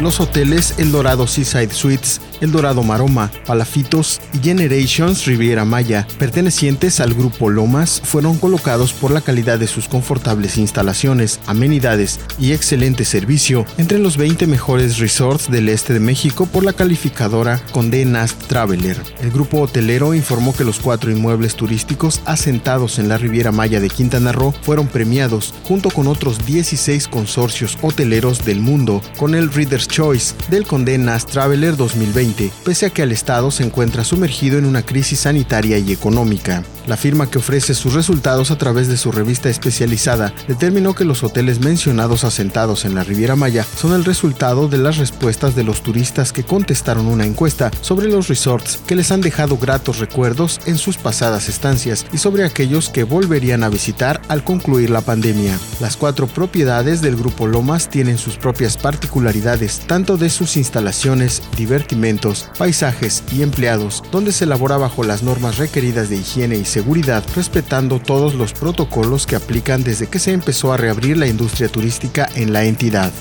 los hoteles El Dorado Seaside Suites, El Dorado Maroma, Palafitos y Generations Riviera Maya, pertenecientes al grupo Lomas, fueron colocados por la calidad de sus confortables instalaciones, amenidades y excelente servicio entre los 20 mejores resorts del este de México por la calificadora Condé Nast Traveler. El grupo hotelero informó que los cuatro inmuebles turísticos asentados en la Riviera Maya de Quintana Roo fueron premiados junto con otros 16 consorcios hoteleros del mundo con el Reader's Choice del Condé Nast Traveler 2020, pese a que el Estado se encuentra sumergido en una crisis sanitaria y económica. La firma que ofrece sus resultados a través de su revista especializada determinó que los hoteles mencionados asentados en la Riviera Maya son el resultado de las respuestas de los turistas que contestaron una encuesta sobre los resorts que les han dejado gratos recuerdos en sus pasadas estancias y sobre aquellos que volverían a visitar al concluir la pandemia. Las cuatro propiedades del Grupo Lomas tienen sus propias particularidades, tanto de sus instalaciones, divertimentos, paisajes y empleados, donde se elabora bajo las normas requeridas de higiene y seguridad, respetando todos los protocolos que aplican desde que se empezó a reabrir la industria turística en la entidad.